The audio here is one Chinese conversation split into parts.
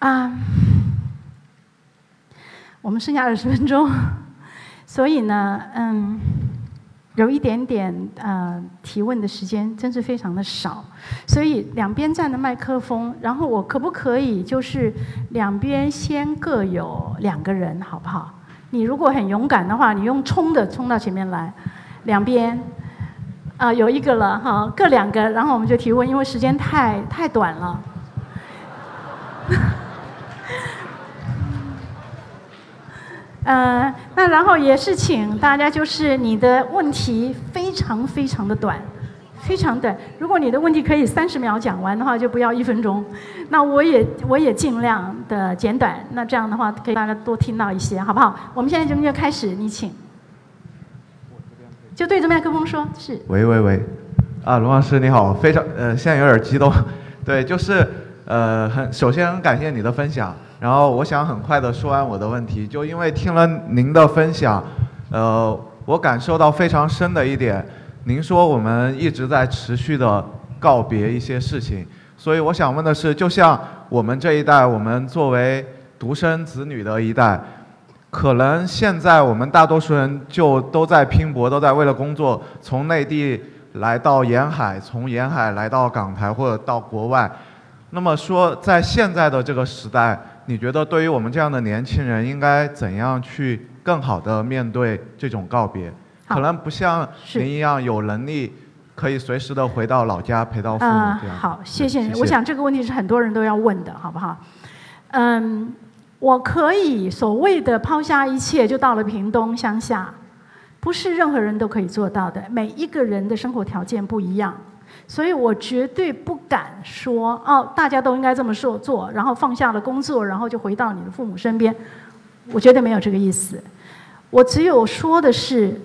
啊，我们剩下二十分钟，所以呢，嗯，有一点点呃提问的时间，真是非常的少。所以两边站的麦克风，然后我可不可以就是两边先各有两个人，好不好？你如果很勇敢的话，你用冲的冲到前面来，两边。啊，有一个了哈，各两个，然后我们就提问，因为时间太太短了。呃，那然后也是请大家，就是你的问题非常非常的短，非常短。如果你的问题可以三十秒讲完的话，就不要一分钟。那我也我也尽量的简短，那这样的话可以大家多听到一些，好不好？我们现在就就开始，你请。就对着麦克风说，是。喂喂喂，啊，龙老师你好，非常呃，现在有点激动，对，就是呃，很首先很感谢你的分享，然后我想很快的说完我的问题，就因为听了您的分享，呃，我感受到非常深的一点，您说我们一直在持续的告别一些事情，所以我想问的是，就像我们这一代，我们作为独生子女的一代。可能现在我们大多数人就都在拼搏，都在为了工作，从内地来到沿海，从沿海来到港台或者到国外。那么说，在现在的这个时代，你觉得对于我们这样的年轻人，应该怎样去更好的面对这种告别？可能不像您一样有能力，可以随时的回到老家陪到父母这样。好，谢谢。我想这个问题是很多人都要问的，好不好？嗯。我可以所谓的抛下一切就到了屏东乡下，不是任何人都可以做到的。每一个人的生活条件不一样，所以我绝对不敢说哦，大家都应该这么做做，然后放下了工作，然后就回到你的父母身边。我绝对没有这个意思。我只有说的是，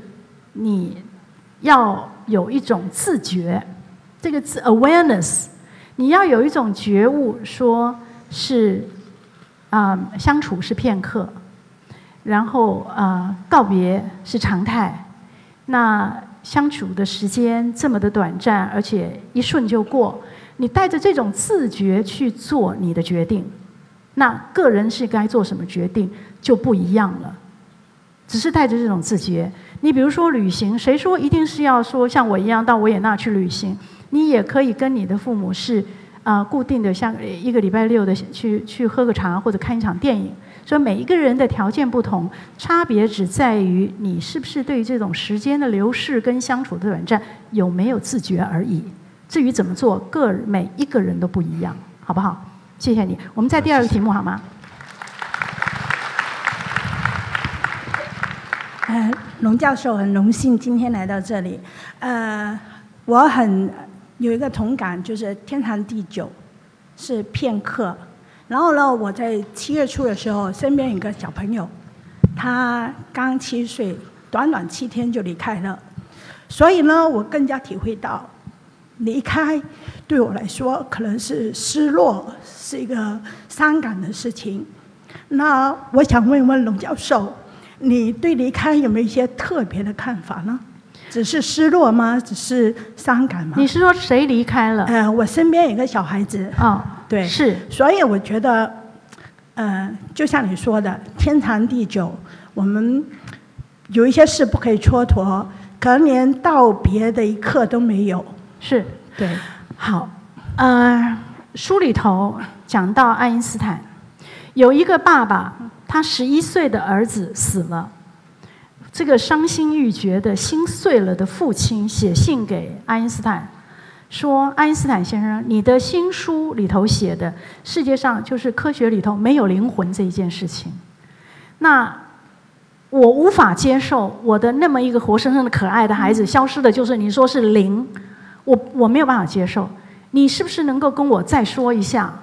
你要有一种自觉，这个字 awareness，你要有一种觉悟，说是。啊，相处是片刻，然后啊，告别是常态。那相处的时间这么的短暂，而且一瞬就过，你带着这种自觉去做你的决定，那个人是该做什么决定就不一样了。只是带着这种自觉，你比如说旅行，谁说一定是要说像我一样到维也纳去旅行？你也可以跟你的父母是。啊，固定的像一个礼拜六的去去喝个茶或者看一场电影，所以每一个人的条件不同，差别只在于你是不是对这种时间的流逝跟相处的短暂有没有自觉而已。至于怎么做，个每一个人都不一样，好不好？谢谢你。我们再第二个题目好吗？呃，龙教授很荣幸今天来到这里，呃，我很。有一个同感，就是天长地久是片刻。然后呢，我在七月初的时候，身边有个小朋友，他刚七岁，短短七天就离开了。所以呢，我更加体会到，离开对我来说可能是失落，是一个伤感的事情。那我想问问龙教授，你对离开有没有一些特别的看法呢？只是失落吗？只是伤感吗？你是说谁离开了？呃，我身边有个小孩子。哦，对，是。所以我觉得，呃，就像你说的，天长地久，我们有一些事不可以蹉跎，可能连道别的一刻都没有。是，对。好，呃，书里头讲到爱因斯坦，有一个爸爸，他十一岁的儿子死了。这个伤心欲绝的心碎了的父亲写信给爱因斯坦，说：“爱因斯坦先生，你的新书里头写的世界上就是科学里头没有灵魂这一件事情，那我无法接受我的那么一个活生生的可爱的孩子消失的，就是你说是灵，我我没有办法接受。你是不是能够跟我再说一下？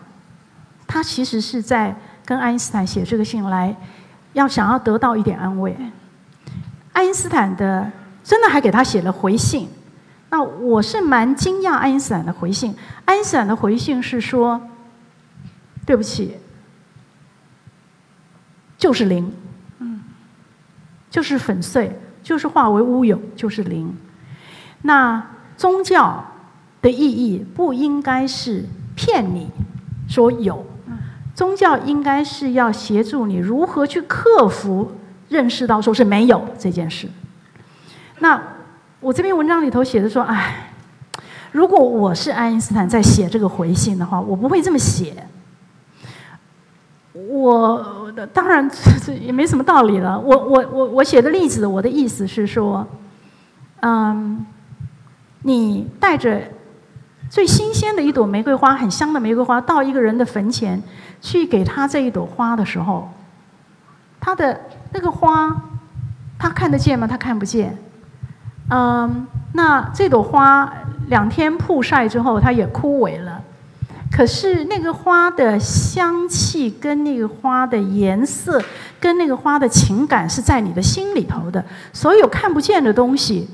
他其实是在跟爱因斯坦写这个信来，要想要得到一点安慰。”爱因斯坦的真的还给他写了回信，那我是蛮惊讶爱因斯坦的回信。爱因斯坦的回信是说：“对不起，就是零，嗯，就是粉碎，就是化为乌有，就是零。那宗教的意义不应该是骗你说有，宗教应该是要协助你如何去克服认识到说是没有这件事。那我这篇文章里头写的说，哎，如果我是爱因斯坦在写这个回信的话，我不会这么写。我当然这 也没什么道理了。我我我我写的例子，我的意思是说，嗯，你带着最新鲜的一朵玫瑰花，很香的玫瑰花，到一个人的坟前去给他这一朵花的时候，他的那个花，他看得见吗？他看不见。嗯，那这朵花两天曝晒之后，它也枯萎了。可是那个花的香气跟那个花的颜色，跟那个花的情感是在你的心里头的。所有看不见的东西，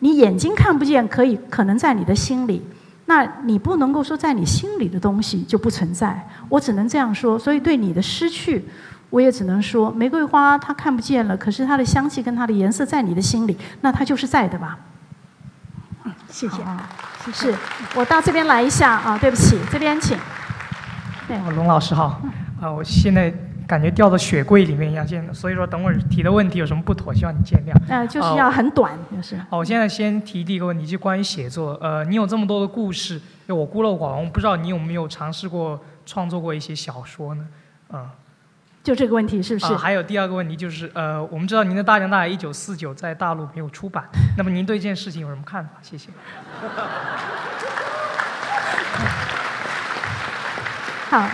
你眼睛看不见，可以可能在你的心里。那你不能够说在你心里的东西就不存在。我只能这样说。所以对你的失去，我也只能说，玫瑰花它看不见了，可是它的香气跟它的颜色在你的心里，那它就是在的吧。谢谢啊。是我到这边来一下啊，对不起，这边请。对，龙老师好，啊，我现在感觉掉到雪柜里面一样，所以说等会儿提的问题有什么不妥，希望你见谅。呃，就是要很短，就是。好，我现在先提第一个问题，就关于写作。呃，你有这么多的故事，就我孤陋寡闻，不知道你有没有尝试过创作过一些小说呢？啊。就这个问题是不是？还有第二个问题就是，呃，我们知道您的《大江大海一九四九》在大陆没有出版，那么您对这件事情有什么看法？谢谢。好，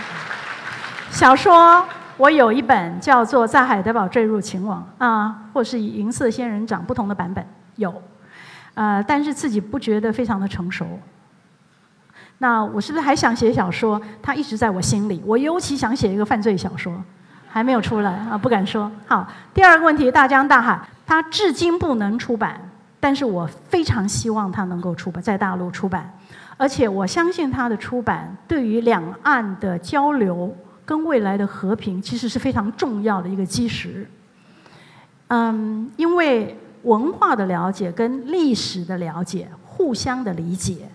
小说我有一本叫做《在海德堡坠入情网》啊，或是银色仙人掌不同的版本有，呃，但是自己不觉得非常的成熟。那我是不是还想写小说？它一直在我心里。我尤其想写一个犯罪小说。还没有出来啊，不敢说。好，第二个问题，《大江大海》它至今不能出版，但是我非常希望它能够出版，在大陆出版，而且我相信它的出版对于两岸的交流跟未来的和平，其实是非常重要的一个基石。嗯，因为文化的了解跟历史的了解，互相的理解，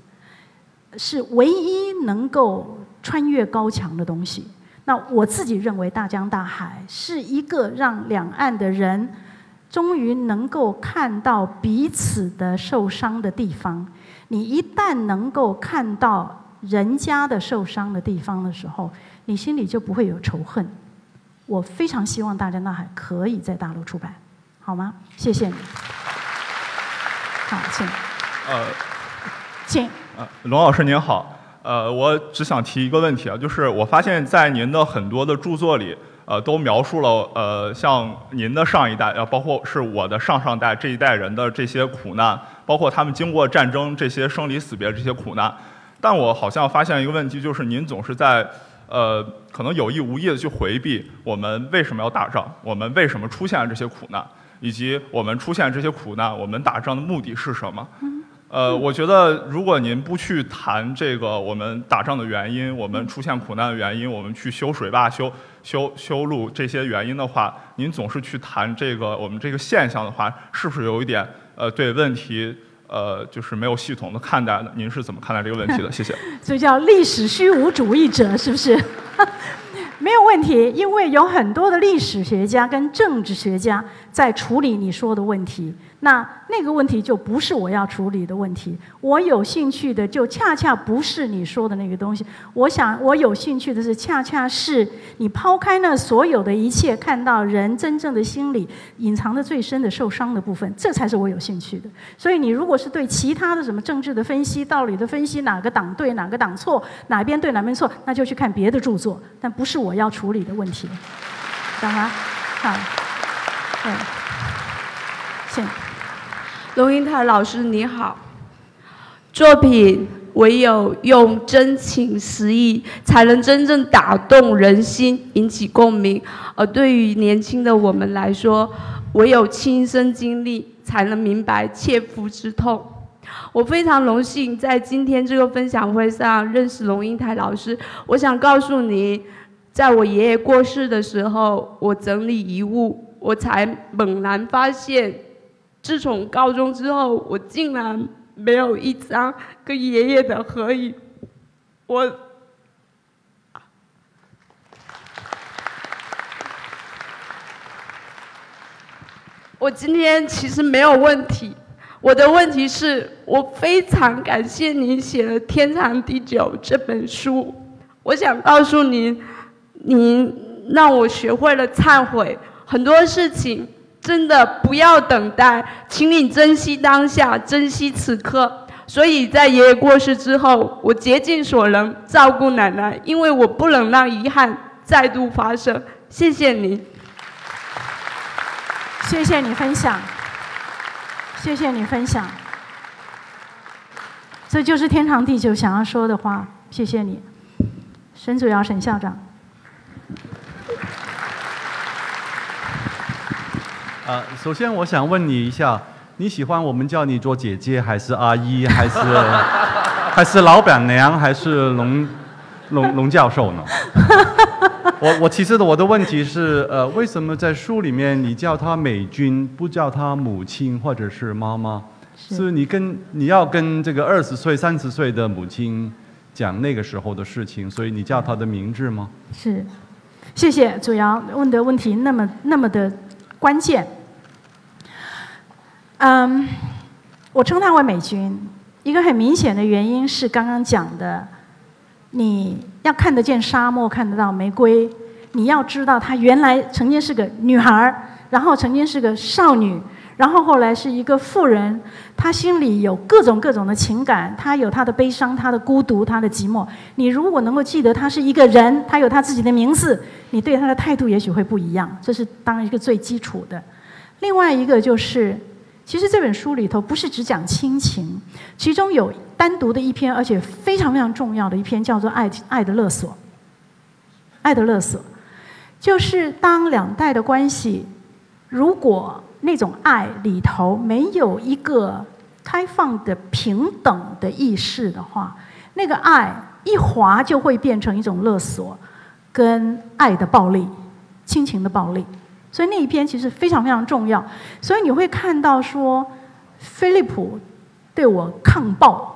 是唯一能够穿越高墙的东西。那我自己认为，大江大海是一个让两岸的人终于能够看到彼此的受伤的地方。你一旦能够看到人家的受伤的地方的时候，你心里就不会有仇恨。我非常希望大江大海可以在大陆出版，好吗？谢谢你。好，请。呃，请。呃，龙老师您好。呃，我只想提一个问题啊，就是我发现，在您的很多的著作里，呃，都描述了呃，像您的上一代，呃，包括是我的上上代这一代人的这些苦难，包括他们经过战争这些生离死别这些苦难。但我好像发现一个问题，就是您总是在呃，可能有意无意的去回避我们为什么要打仗，我们为什么出现了这些苦难，以及我们出现这些苦难，我们打仗的目的是什么？呃，我觉得如果您不去谈这个我们打仗的原因，我们出现苦难的原因，我们去修水坝、修修修路这些原因的话，您总是去谈这个我们这个现象的话，是不是有一点呃对问题呃就是没有系统的看待的？您是怎么看待这个问题的？谢谢。这叫历史虚无主义者，是不是？没有问题，因为有很多的历史学家跟政治学家在处理你说的问题。那那个问题就不是我要处理的问题，我有兴趣的就恰恰不是你说的那个东西。我想我有兴趣的是，恰恰是你抛开那所有的一切，看到人真正的心理隐藏的最深的受伤的部分，这才是我有兴趣的。所以你如果是对其他的什么政治的分析、道理的分析，哪个党对哪个党错，哪边对哪边错，那就去看别的著作，但不是我要处理的问题，懂吗？好，对，谢。龙应台老师你好，作品唯有用真情实意，才能真正打动人心，引起共鸣。而对于年轻的我们来说，唯有亲身经历，才能明白切肤之痛。我非常荣幸在今天这个分享会上认识龙应台老师。我想告诉你，在我爷爷过世的时候，我整理遗物，我才猛然发现。自从高中之后我竟然没有一张跟爷爷的合影。我我今天其实没有问题。我的问题是我非常感谢您写了天长地久这本书。我想告诉您您让我学会了忏悔。很多事情真的不要等待，请你珍惜当下，珍惜此刻。所以在爷爷过世之后，我竭尽所能照顾奶奶，因为我不能让遗憾再度发生。谢谢你，谢谢你分享，谢谢你分享，这就是天长地久想要说的话。谢谢你，沈主要沈校长。呃，首先我想问你一下。你喜欢我们叫你做姐姐，还是阿姨，还是 还是老板娘，还是龙龙龙教授呢？我我其实的我的问题是，呃，为什么在书里面你叫她美军，不叫她母亲或者是妈妈？是你跟你要跟这个二十岁、三十岁的母亲讲那个时候的事情，所以你叫她的名字吗？是，谢谢主要问的问题那么那么的关键。嗯，我称她为美军，一个很明显的原因是刚刚讲的，你要看得见沙漠，看得到玫瑰，你要知道她原来曾经是个女孩然后曾经是个少女，然后后来是一个妇人，她心里有各种各种的情感，她有她的悲伤，她的孤独，她的寂寞。你如果能够记得她是一个人，她有她自己的名字，你对她的态度也许会不一样。这是当一个最基础的。另外一个就是。其实这本书里头不是只讲亲情，其中有单独的一篇，而且非常非常重要的一篇，叫做《爱爱的勒索》。爱的勒索，就是当两代的关系，如果那种爱里头没有一个开放的平等的意识的话，那个爱一滑就会变成一种勒索，跟爱的暴力，亲情的暴力。所以那一篇其实非常非常重要，所以你会看到说，菲利普对我抗暴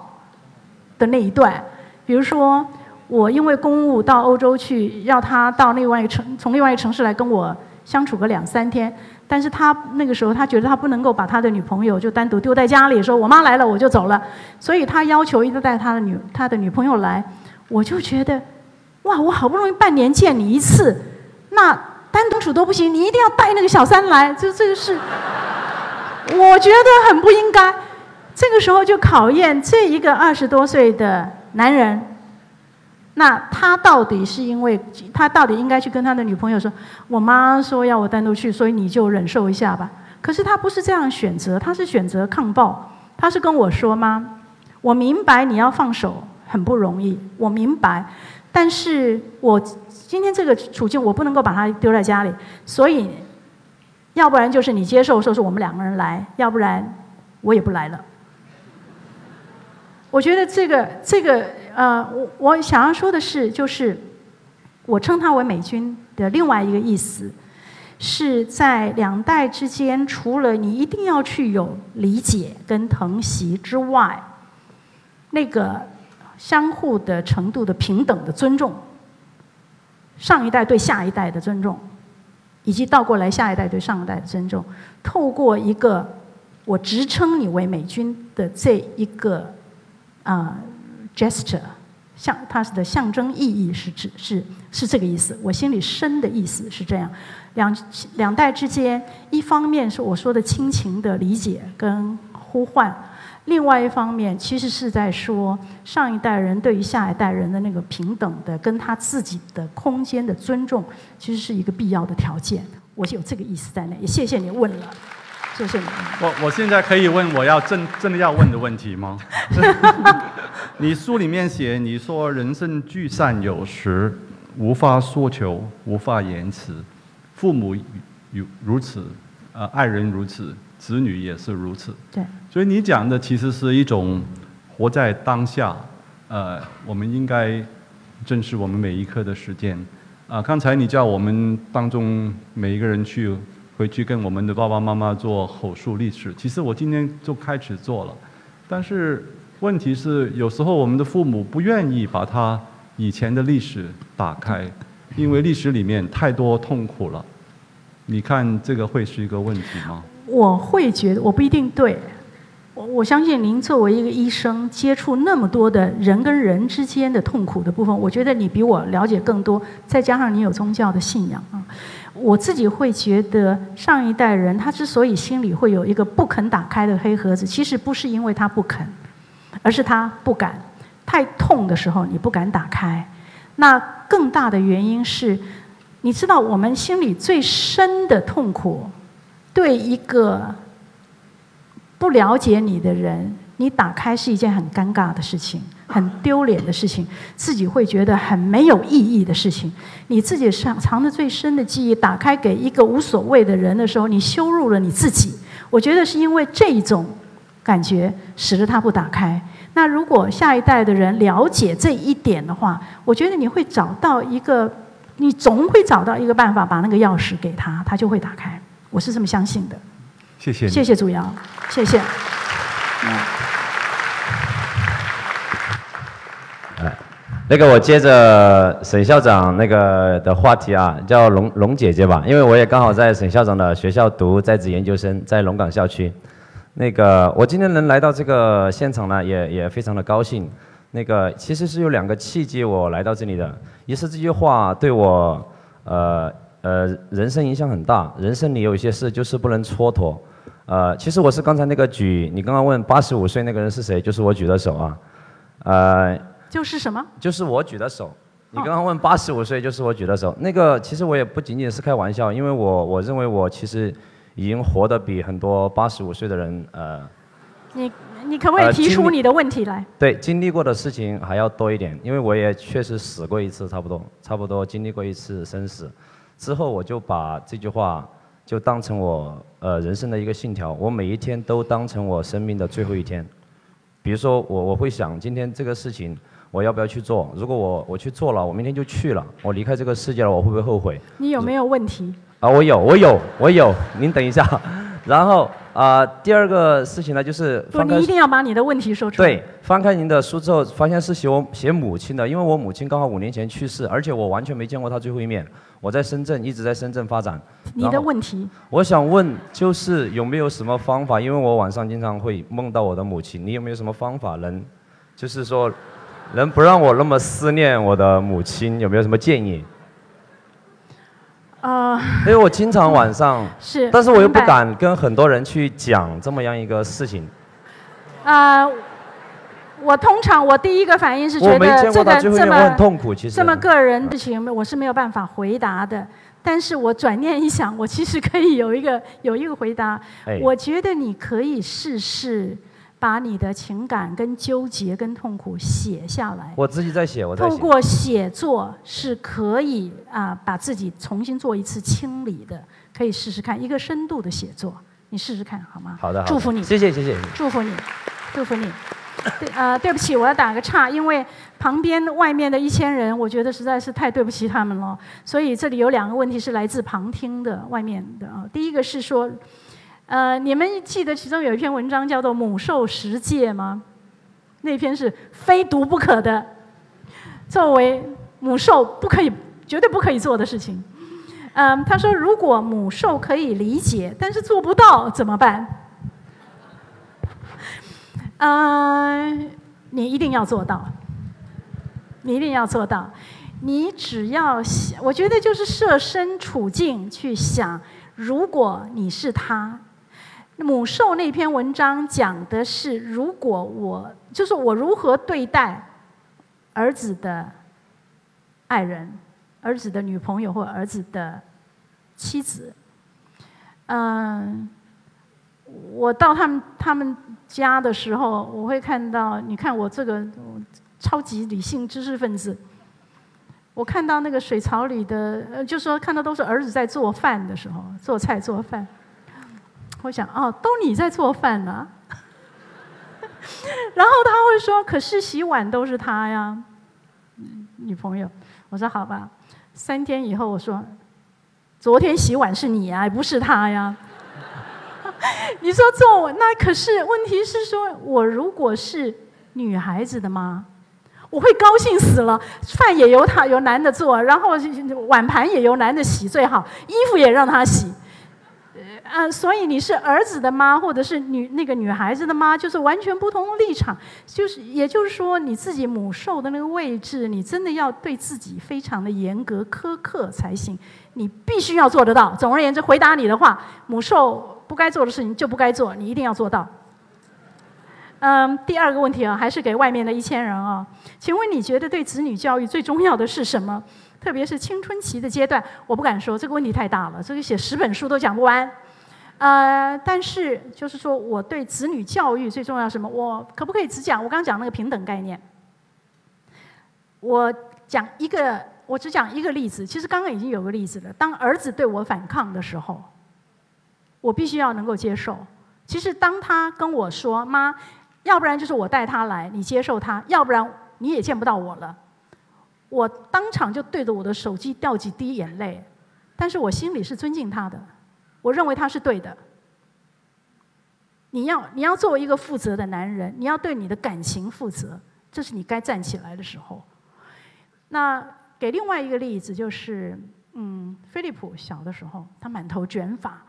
的那一段，比如说我因为公务到欧洲去，要他到另外一个城，从另外一个城市来跟我相处个两三天，但是他那个时候他觉得他不能够把他的女朋友就单独丢在家里，说我妈来了我就走了，所以他要求一直带他的女他的女朋友来，我就觉得，哇，我好不容易半年见你一次，那。单独处都不行，你一定要带那个小三来，就这个是，我觉得很不应该。这个时候就考验这一个二十多岁的男人，那他到底是因为他到底应该去跟他的女朋友说，我妈说要我单独去，所以你就忍受一下吧。可是他不是这样选择，他是选择抗暴。他是跟我说吗？我明白你要放手很不容易，我明白，但是我。今天这个处境，我不能够把他丢在家里，所以，要不然就是你接受说是我们两个人来，要不然我也不来了。我觉得这个这个呃，我我想要说的是，就是我称他为美军的另外一个意思，是在两代之间，除了你一定要去有理解跟疼惜之外，那个相互的程度的平等的尊重。上一代对下一代的尊重，以及倒过来下一代对上一代的尊重，透过一个我直称你为美军的这一个啊 gesture，象它的象征意义是指是是这个意思。我心里深的意思是这样，两两代之间，一方面是我说的亲情的理解跟呼唤。另外一方面，其实是在说上一代人对于下一代人的那个平等的，跟他自己的空间的尊重，其实是一个必要的条件。我是有这个意思在内。也谢谢你问了，谢谢你。我我现在可以问我要真真的要问的问题吗？你书里面写，你说人生聚散有时，无法说求，无法言辞，父母如如此，呃，爱人如此。子女也是如此，对，所以你讲的其实是一种活在当下，呃，我们应该正视我们每一刻的时间。啊，刚才你叫我们当中每一个人去回去跟我们的爸爸妈妈做口述历史，其实我今天就开始做了，但是问题是有时候我们的父母不愿意把他以前的历史打开，因为历史里面太多痛苦了。你看这个会是一个问题吗？我会觉得我不一定对。我我相信您作为一个医生，接触那么多的人跟人之间的痛苦的部分，我觉得你比我了解更多。再加上你有宗教的信仰啊，我自己会觉得上一代人他之所以心里会有一个不肯打开的黑盒子，其实不是因为他不肯，而是他不敢。太痛的时候你不敢打开，那更大的原因是，你知道我们心里最深的痛苦，对一个。不了解你的人，你打开是一件很尴尬的事情，很丢脸的事情，自己会觉得很没有意义的事情。你自己藏藏的最深的记忆，打开给一个无所谓的人的时候，你羞辱了你自己。我觉得是因为这种感觉，使得他不打开。那如果下一代的人了解这一点的话，我觉得你会找到一个，你总会找到一个办法，把那个钥匙给他，他就会打开。我是这么相信的。谢谢。谢谢祖瑶，谢谢。哎，那个我接着沈校长那个的话题啊，叫龙龙姐姐吧，因为我也刚好在沈校长的学校读在职研究生，在龙岗校区。那个我今天能来到这个现场呢，也也非常的高兴。那个其实是有两个契机我来到这里的，一是这句话对我呃呃人生影响很大，人生里有一些事就是不能蹉跎。呃，其实我是刚才那个举，你刚刚问八十五岁那个人是谁，就是我举的手啊，呃，就是什么？就是我举的手。你刚刚问八十五岁，就是我举的手。那个其实我也不仅仅是开玩笑，因为我我认为我其实已经活得比很多八十五岁的人呃，你你可不可以提出你的问题来？对，经历过的事情还要多一点，因为我也确实死过一次，差不多差不多经历过一次生死，之后我就把这句话。就当成我呃人生的一个信条，我每一天都当成我生命的最后一天。比如说我我会想今天这个事情我要不要去做？如果我我去做了，我明天就去了，我离开这个世界了，我会不会后悔？你有没有问题？啊，我有，我有，我有。您等一下，然后。啊，第二个事情呢，就是不，你一定要把你的问题说出来。对，翻开您的书之后，发现是写我写母亲的，因为我母亲刚好五年前去世，而且我完全没见过她最后一面。我在深圳，一直在深圳发展。你的问题？我想问，就是有没有什么方法？因为我晚上经常会梦到我的母亲，你有没有什么方法能，就是说，能不让我那么思念我的母亲？有没有什么建议？啊，因为我经常晚上 是，但是我又不敢跟很多人去讲这么样一个事情。啊，我通常我第一个反应是觉得这个这么痛苦，其实这么个人事情我是没有办法回答的。但是我转念一想，我其实可以有一个有一个回答。我觉得你可以试试。把你的情感跟纠结跟痛苦写下来。我自己在写，我在写。透过写作是可以啊，把自己重新做一次清理的，可以试试看一个深度的写作，你试试看好吗？好的，祝福你，谢谢谢谢，祝福你，祝福你。对啊，对不起，我要打个岔，因为旁边外面的一千人，我觉得实在是太对不起他们了，所以这里有两个问题是来自旁听的外面的啊。第一个是说。呃，你们记得其中有一篇文章叫做《母兽十戒》吗？那篇是非读不可的，作为母兽不可以、绝对不可以做的事情。嗯，他说，如果母兽可以理解，但是做不到怎么办？嗯，你一定要做到，你一定要做到。你只要想，我觉得就是设身处境去想，如果你是他。母兽那篇文章讲的是，如果我就是我如何对待儿子的爱人、儿子的女朋友或儿子的妻子。嗯，我到他们他们家的时候，我会看到，你看我这个超级理性知识分子，我看到那个水槽里的，呃，就说看到都是儿子在做饭的时候，做菜做饭。我想哦，都你在做饭呢，然后他会说：“可是洗碗都是他呀，女朋友。”我说：“好吧。”三天以后我说：“昨天洗碗是你呀，不是他呀。” 你说做那可是问题是说，我如果是女孩子的妈，我会高兴死了。饭也由他由男的做，然后碗盘也由男的洗最好，衣服也让他洗。呃，所以你是儿子的妈，或者是女那个女孩子的妈，就是完全不同的立场。就是也就是说，你自己母受的那个位置，你真的要对自己非常的严格苛刻才行。你必须要做得到。总而言之，回答你的话，母受不该做的事情就不该做，你一定要做到。嗯，第二个问题啊，还是给外面的一千人啊，请问你觉得对子女教育最重要的是什么？特别是青春期的阶段，我不敢说这个问题太大了，这个写十本书都讲不完。呃，但是就是说我对子女教育最重要什么？我可不可以只讲我刚讲那个平等概念？我讲一个，我只讲一个例子。其实刚刚已经有个例子了。当儿子对我反抗的时候，我必须要能够接受。其实当他跟我说：“妈，要不然就是我带他来，你接受他；要不然你也见不到我了。”我当场就对着我的手机掉几滴眼泪，但是我心里是尊敬他的。我认为他是对的。你要你要作为一个负责的男人，你要对你的感情负责，这是你该站起来的时候。那给另外一个例子，就是嗯，菲利普小的时候，他满头卷发，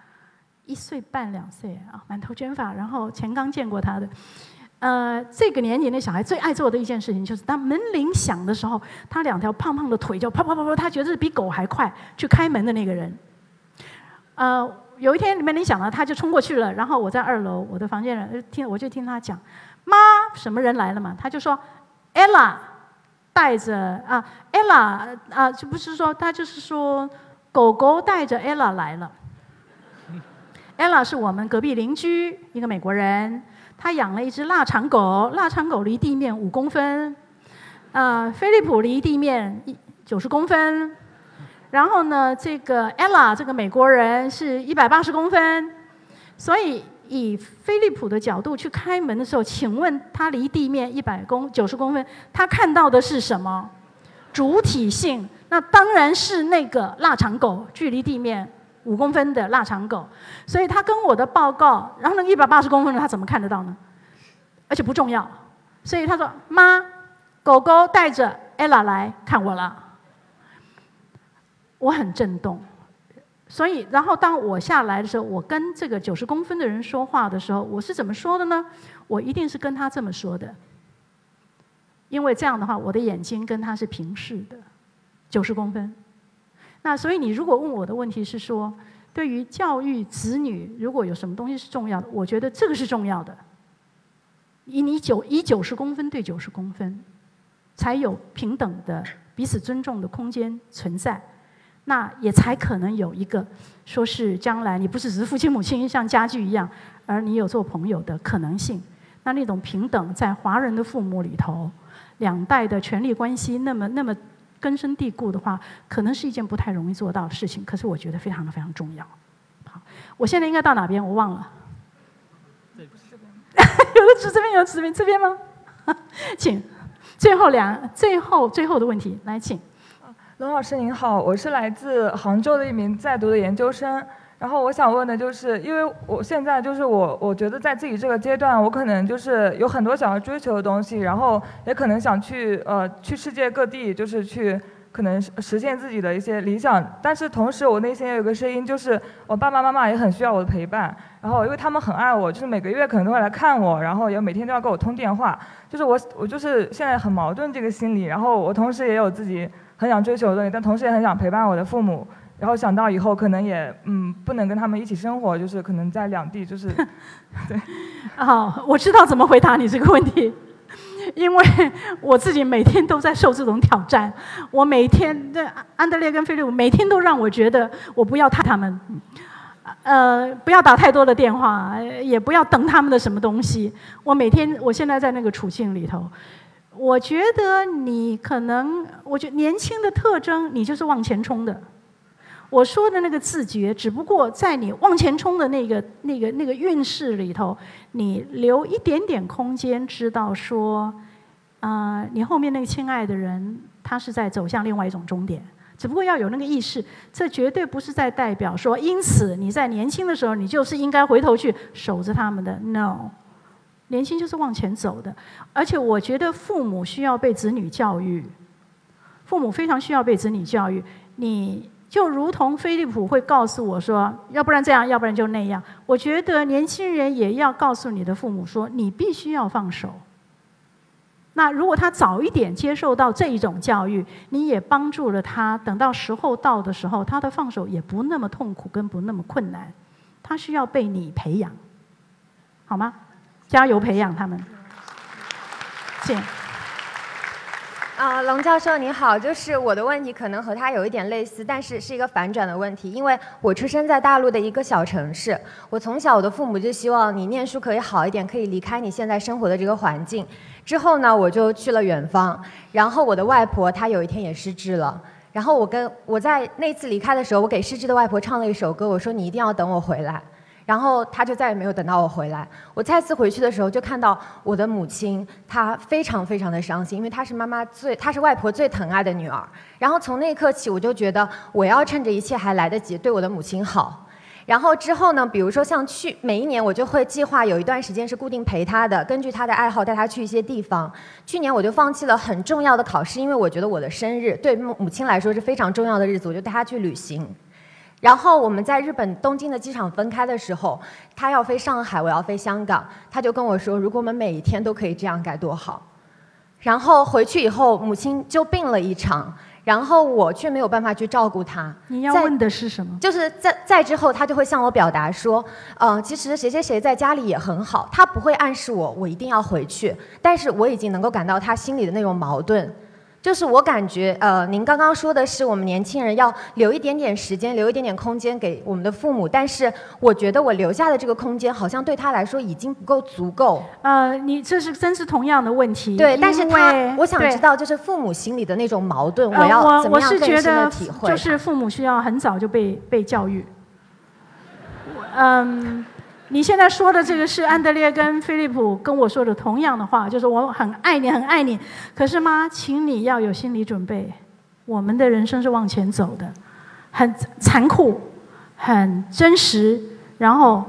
一岁半两岁啊，满头卷发。然后钱刚见过他的，呃，这个年龄的小孩最爱做的一件事情，就是当门铃响的时候，他两条胖胖的腿就啪啪啪啪，他觉得比狗还快去开门的那个人，呃。有一天，门铃响了，他就冲过去了。然后我在二楼，我的房间人听，我就听他讲：“妈，什么人来了嘛？”他就说：“ella 带着啊，ella 啊，就不是说他就是说狗狗带着 ella 来了。ella 是我们隔壁邻居一个美国人，他养了一只腊肠狗，腊肠狗离地面五公分，啊，菲利普离地面一九十公分。”然后呢，这个 ella 这个美国人是一百八十公分，所以以飞利浦的角度去开门的时候，请问他离地面一百公九十公分，他看到的是什么？主体性，那当然是那个腊肠狗，距离地面五公分的腊肠狗。所以他跟我的报告，然后那一百八十公分的他怎么看得到呢？而且不重要，所以他说：“妈，狗狗带着 ella 来看我了。”我很震动，所以，然后当我下来的时候，我跟这个九十公分的人说话的时候，我是怎么说的呢？我一定是跟他这么说的，因为这样的话，我的眼睛跟他是平视的，九十公分。那所以，你如果问我的问题是说，对于教育子女，如果有什么东西是重要的，我觉得这个是重要的。以你九以九十公分对九十公分，才有平等的彼此尊重的空间存在。那也才可能有一个，说是将来你不是只是父亲母亲像家具一样，而你有做朋友的可能性。那那种平等在华人的父母里头，两代的权力关系那么那么根深蒂固的话，可能是一件不太容易做到的事情。可是我觉得非常的非常重要。好，我现在应该到哪边？我忘了。对，不是这边。有的指这边，有的指这边，这边吗？请，最后两，最后最后的问题，来请。龙老师您好，我是来自杭州的一名在读的研究生。然后我想问的就是，因为我现在就是我，我觉得在自己这个阶段，我可能就是有很多想要追求的东西，然后也可能想去呃去世界各地，就是去可能实现自己的一些理想。但是同时，我内心也有个声音，就是我爸爸妈妈也很需要我的陪伴。然后因为他们很爱我，就是每个月可能都会来看我，然后也每天都要跟我通电话。就是我我就是现在很矛盾这个心理。然后我同时也有自己。很想追求的东西，但同时也很想陪伴我的父母。然后想到以后可能也嗯不能跟他们一起生活，就是可能在两地，就是对。好，我知道怎么回答你这个问题，因为我自己每天都在受这种挑战。我每天的安德烈跟菲利普每天都让我觉得我不要他他们，呃不要打太多的电话，也不要等他们的什么东西。我每天我现在在那个处境里头。我觉得你可能，我觉年轻的特征，你就是往前冲的。我说的那个自觉，只不过在你往前冲的那个、那个、那个运势里头，你留一点点空间，知道说，啊，你后面那个亲爱的人，他是在走向另外一种终点。只不过要有那个意识，这绝对不是在代表说，因此你在年轻的时候，你就是应该回头去守着他们的。No。年轻就是往前走的，而且我觉得父母需要被子女教育，父母非常需要被子女教育。你就如同菲利普会告诉我说，要不然这样，要不然就那样。我觉得年轻人也要告诉你的父母说，你必须要放手。那如果他早一点接受到这一种教育，你也帮助了他，等到时候到的时候，他的放手也不那么痛苦，跟不那么困难。他需要被你培养，好吗？加油培养他们。谢。啊，龙教授你好，就是我的问题可能和他有一点类似，但是是一个反转的问题。因为我出生在大陆的一个小城市，我从小我的父母就希望你念书可以好一点，可以离开你现在生活的这个环境。之后呢，我就去了远方，然后我的外婆她有一天也失智了，然后我跟我在那次离开的时候，我给失智的外婆唱了一首歌，我说你一定要等我回来。然后他就再也没有等到我回来。我再次回去的时候，就看到我的母亲，她非常非常的伤心，因为她是妈妈最，她是外婆最疼爱的女儿。然后从那一刻起，我就觉得我要趁着一切还来得及，对我的母亲好。然后之后呢，比如说像去每一年，我就会计划有一段时间是固定陪她的，根据她的爱好带她去一些地方。去年我就放弃了很重要的考试，因为我觉得我的生日对母母亲来说是非常重要的日子，我就带她去旅行。然后我们在日本东京的机场分开的时候，他要飞上海，我要飞香港，他就跟我说：“如果我们每一天都可以这样，该多好。”然后回去以后，母亲就病了一场，然后我却没有办法去照顾她。你要问的是什么？就是在在之后，他就会向我表达说：“嗯，其实谁谁谁在家里也很好。”他不会暗示我我一定要回去，但是我已经能够感到他心里的那种矛盾。就是我感觉，呃，您刚刚说的是我们年轻人要留一点点时间，留一点点空间给我们的父母，但是我觉得我留下的这个空间好像对他来说已经不够足够。呃，你这是真是同样的问题。对，但是他，我想知道就是父母心里的那种矛盾，我要怎么样更深的体会？就是父母需要很早就被被教育。嗯。你现在说的这个是安德烈跟菲利普跟我说的同样的话，就是我很爱你，很爱你。可是妈，请你要有心理准备，我们的人生是往前走的，很残酷，很真实。然后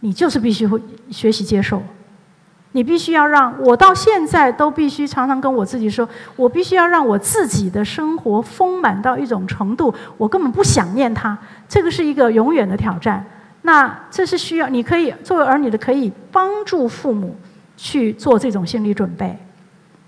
你就是必须会学习接受，你必须要让我到现在都必须常常跟我自己说，我必须要让我自己的生活丰满到一种程度，我根本不想念他。这个是一个永远的挑战。那这是需要，你可以作为儿女的，可以帮助父母去做这种心理准备。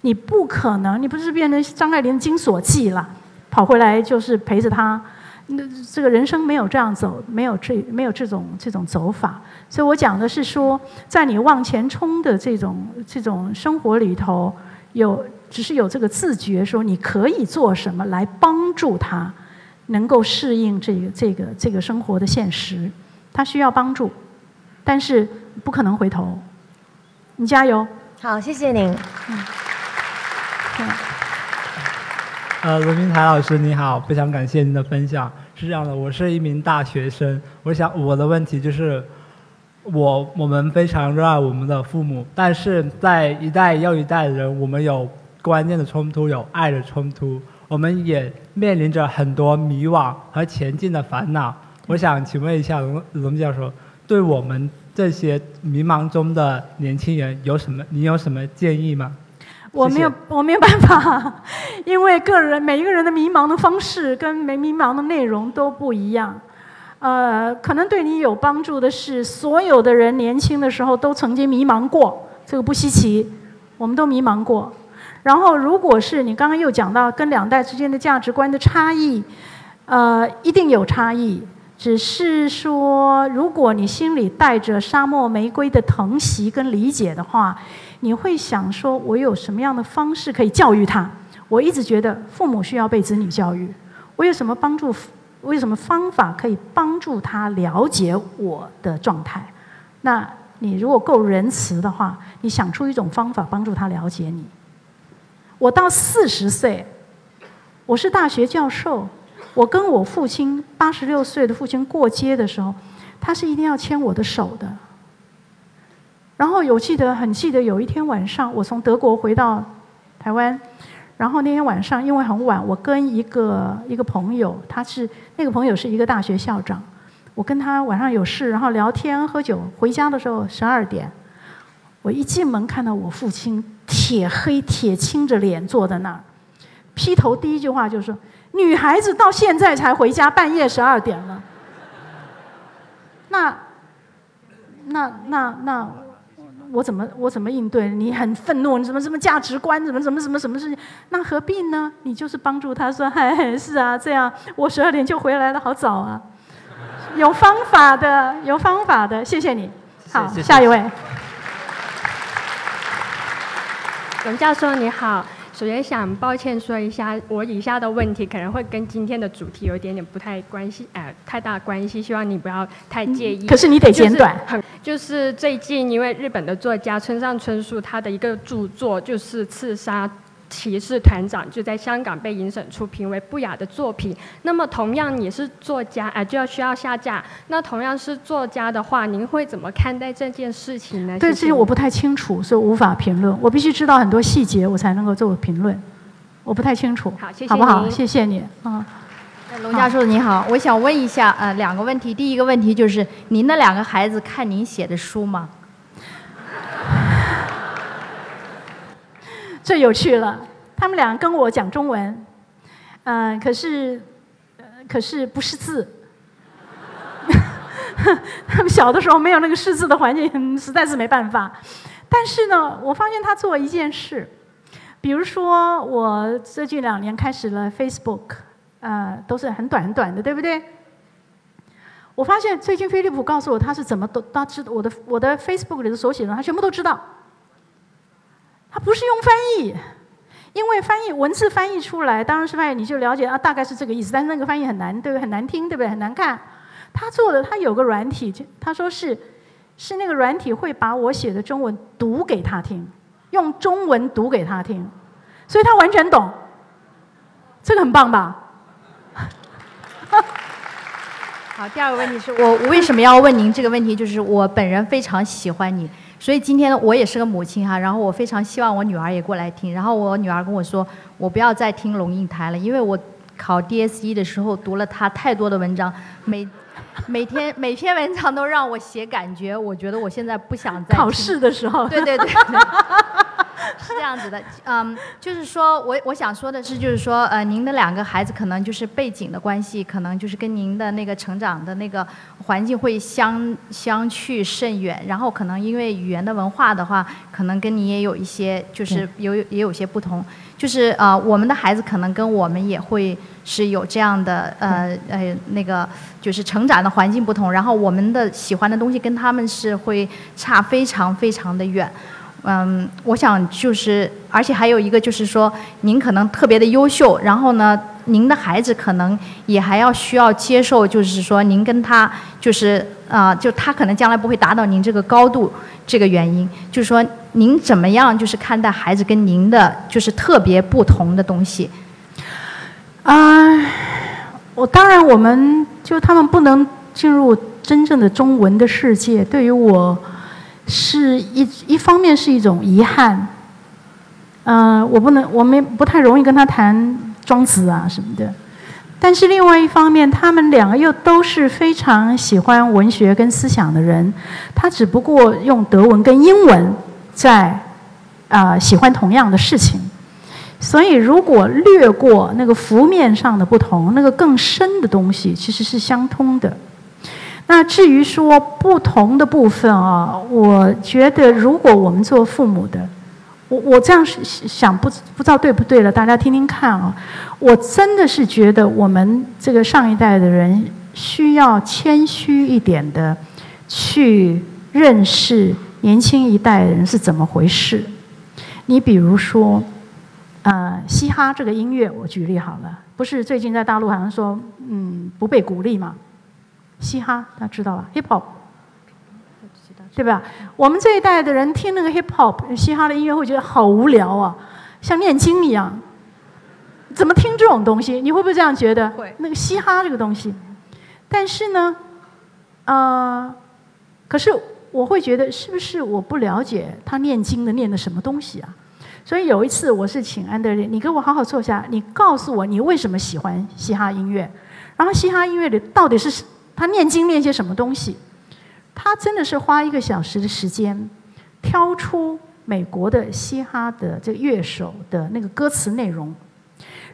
你不可能，你不是变成张爱玲金锁记了，跑回来就是陪着他。那这个人生没有这样走，没有这没有这种这种走法。所以我讲的是说，在你往前冲的这种这种生活里头，有只是有这个自觉，说你可以做什么来帮助他，能够适应这个这个这个生活的现实。他需要帮助，但是不可能回头。你加油！好，谢谢您。嗯。呃，罗明台老师你好，非常感谢您的分享。是这样的，我是一名大学生，我想我的问题就是，我我们非常热爱我们的父母，但是在一代又一代人，我们有观念的冲突，有爱的冲突，我们也面临着很多迷惘和前进的烦恼。我想请问一下龙龙教授，对我们这些迷茫中的年轻人有什么？你有什么建议吗？我没有，我没有办法，因为个人每一个人的迷茫的方式跟没迷茫的内容都不一样。呃，可能对你有帮助的是，所有的人年轻的时候都曾经迷茫过，这个不稀奇，我们都迷茫过。然后，如果是你刚刚又讲到跟两代之间的价值观的差异，呃，一定有差异。只是说，如果你心里带着沙漠玫瑰的疼惜跟理解的话，你会想说：我有什么样的方式可以教育他？我一直觉得父母需要被子女教育。我有什么帮助？我有什么方法可以帮助他了解我的状态？那你如果够仁慈的话，你想出一种方法帮助他了解你。我到四十岁，我是大学教授。我跟我父亲八十六岁的父亲过街的时候，他是一定要牵我的手的。然后有记得很记得有一天晚上，我从德国回到台湾，然后那天晚上因为很晚，我跟一个一个朋友，他是那个朋友是一个大学校长，我跟他晚上有事，然后聊天喝酒，回家的时候十二点，我一进门看到我父亲铁黑铁青着脸坐在那儿。劈头第一句话就是：“女孩子到现在才回家，半夜十二点了。”那、那、那、那，我怎么我怎么应对？你很愤怒，你什么什么价值观？怎么怎么什么什么事情？那何必呢？你就是帮助他说：“嗨，是啊，这样我十二点就回来了，好早啊。”有方法的，有方法的，谢谢你。好，谢谢下一位。文教授你好，首先想抱歉说一下，我以下的问题可能会跟今天的主题有一点点不太关系，哎、太大关系，希望你不要太介意。可是你得简短就是很就是最近因为日本的作家村上春树他的一个著作就是《刺杀骑士团长》，就在香港被影审出评为不雅的作品。那么同样也是作家，哎、就要需要下架。那同样是作家的话，您会怎么看待这件事情呢？对这些我不太清楚，所以无法评论。我必须知道很多细节，我才能够做评论。我不太清楚，好谢谢好不好？谢谢你啊。龙教授你好，我想问一下，呃，两个问题。第一个问题就是，您的两个孩子看您写的书吗？最有趣了，他们俩跟我讲中文，嗯、可是，可是不识字。他们小的时候没有那个识字的环境，实在是没办法。但是呢，我发现他做一件事，比如说我最近两年开始了 Facebook，呃，都是很短很短的，对不对？我发现最近飞利浦告诉我他是怎么都他知我的我的 Facebook 里的手写的，他全部都知道。他不是用翻译，因为翻译文字翻译出来，当然是翻译你就了解啊，大概是这个意思。但是那个翻译很难，对不对？很难听，对不对？很难看。他做的，他有个软体，他说是是那个软体会把我写的中文读给他听，用中文读给他听，所以他完全懂。这个很棒吧？好，第二个问题是我我为什么要问您这个问题？就是我本人非常喜欢你，所以今天我也是个母亲哈，然后我非常希望我女儿也过来听。然后我女儿跟我说，我不要再听龙应台了，因为我考 DSE 的时候读了她太多的文章，每 每天每篇文章都让我写感觉，我觉得我现在不想再考试的时候对对 对。对 是这样子的，嗯，就是说我我想说的是，就是说，呃，您的两个孩子可能就是背景的关系，可能就是跟您的那个成长的那个环境会相相去甚远，然后可能因为语言的文化的话，可能跟你也有一些就是有也有些不同，就是呃，我们的孩子可能跟我们也会是有这样的呃呃 那个就是成长的环境不同，然后我们的喜欢的东西跟他们是会差非常非常的远。嗯，我想就是，而且还有一个就是说，您可能特别的优秀，然后呢，您的孩子可能也还要需要接受，就是说您跟他就是啊、就他可能将来不会达到您这个高度，这个原因，就是说您怎么样就是看待孩子跟您的就是特别不同的东西？啊、我当然我们就他们不能进入真正的中文的世界，对于我是一一方面是一种遗憾。嗯、我不能，我没不太容易跟他谈庄子啊什么的。但是另外一方面，他们两个又都是非常喜欢文学跟思想的人，他只不过用德文跟英文在啊、喜欢同样的事情。所以，如果略过那个浮面上的不同，那个更深的东西其实是相通的。那至于说不同的部分啊，我觉得如果我们做父母的，我我这样是想不不知道对不对了，大家听听看啊。我真的是觉得我们这个上一代的人需要谦虚一点的去认识年轻一代的人是怎么回事。你比如说，呃，嘻哈这个音乐，我举例好了，不是最近在大陆好像说，嗯，不被鼓励嘛？嘻哈大家知道吧？hip hop，对吧？我们这一代的人听那个 hip hop 嘻哈的音乐会觉得好无聊啊，像念经一样。怎么听这种东西？你会不会这样觉得？会。那个嘻哈这个东西，但是呢，呃，可是我会觉得是不是我不了解他念经的念的什么东西啊？所以有一次我是请安德烈，你给我好好坐下，你告诉我你为什么喜欢嘻哈音乐，然后嘻哈音乐里到底是他念经念些什么东西？他真的是花一个小时的时间，挑出美国的嘻哈的这个乐手的那个歌词内容，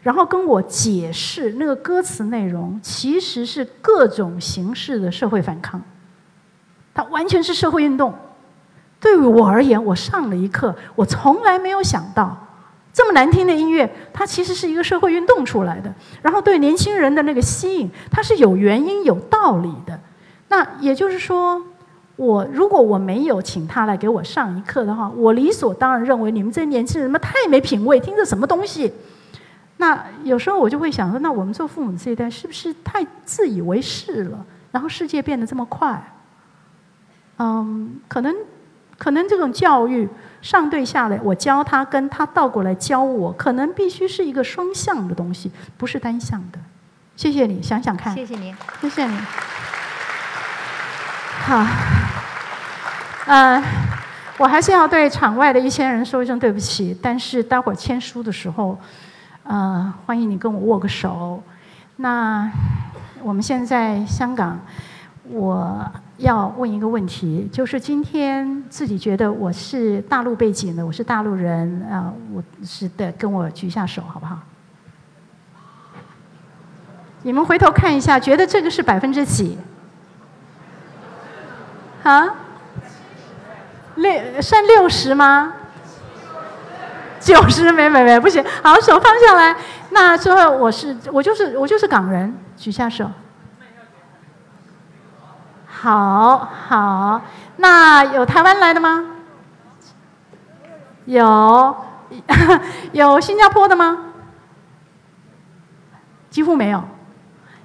然后跟我解释那个歌词内容，其实是各种形式的社会反抗，它完全是社会运动。对于我而言，我上了一课，我从来没有想到，这么难听的音乐，它其实是一个社会运动出来的。然后对年轻人的那个吸引，它是有原因、有道理的。那也就是说，我如果我没有请他来给我上一课的话，我理所当然认为你们这些年轻人们太没品位，听着什么东西？那有时候我就会想说，那我们做父母这一代是不是太自以为是了？然后世界变得这么快，嗯，可能。可能这种教育上对下来，我教他，跟他倒过来教我，可能必须是一个双向的东西，不是单向的。谢谢你，想想看。谢谢您，谢谢你。好，呃，我还是要对场外的一千人说一声对不起。但是待会儿签书的时候，呃，欢迎你跟我握个手。那我们现在香港，我。要问一个问题，就是今天自己觉得我是大陆背景的，我是大陆人啊，我是的，跟我举一下手好不好？你们回头看一下，觉得这个是百分之几？啊？六算六十吗？九十没没没不行，好手放下来。那之后我是我就是我就是港人，举下手。好好，那有台湾来的吗？有，有新加坡的吗？几乎没有。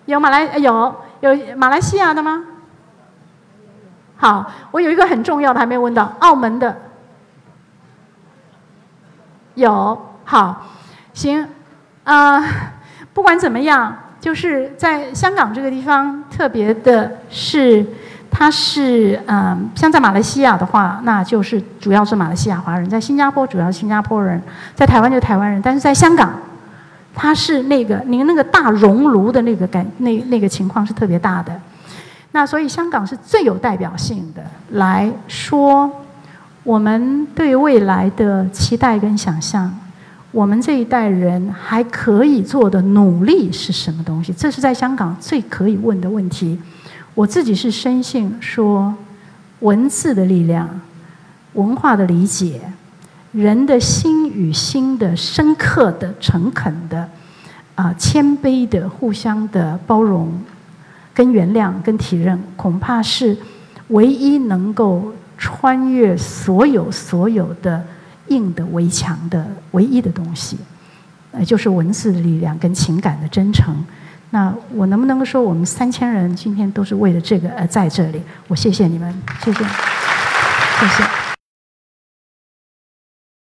有马来有有马来西亚的吗？好，我有一个很重要的还没有问到，澳门的有。好，行，啊，不管怎么样。就是在香港这个地方，特别的是，它是嗯，像在马来西亚的话，那就是主要是马来西亚华人；在新加坡主要是新加坡人；在台湾就台湾人。但是在香港，它是那个您那个大熔炉的那个感，那那个情况是特别大的。那所以香港是最有代表性的来说，我们对未来的期待跟想象。我们这一代人还可以做的努力是什么东西？这是在香港最可以问的问题。我自己是深信说，文字的力量、文化的理解、人的心与心的深刻的、诚恳的、啊谦卑的、互相的包容、跟原谅、跟体认，恐怕是唯一能够穿越所有所有的。硬的围墙的唯一的东西，呃，就是文字的力量跟情感的真诚。那我能不能够说，我们三千人今天都是为了这个而在这里？我谢谢你们，谢谢，谢谢。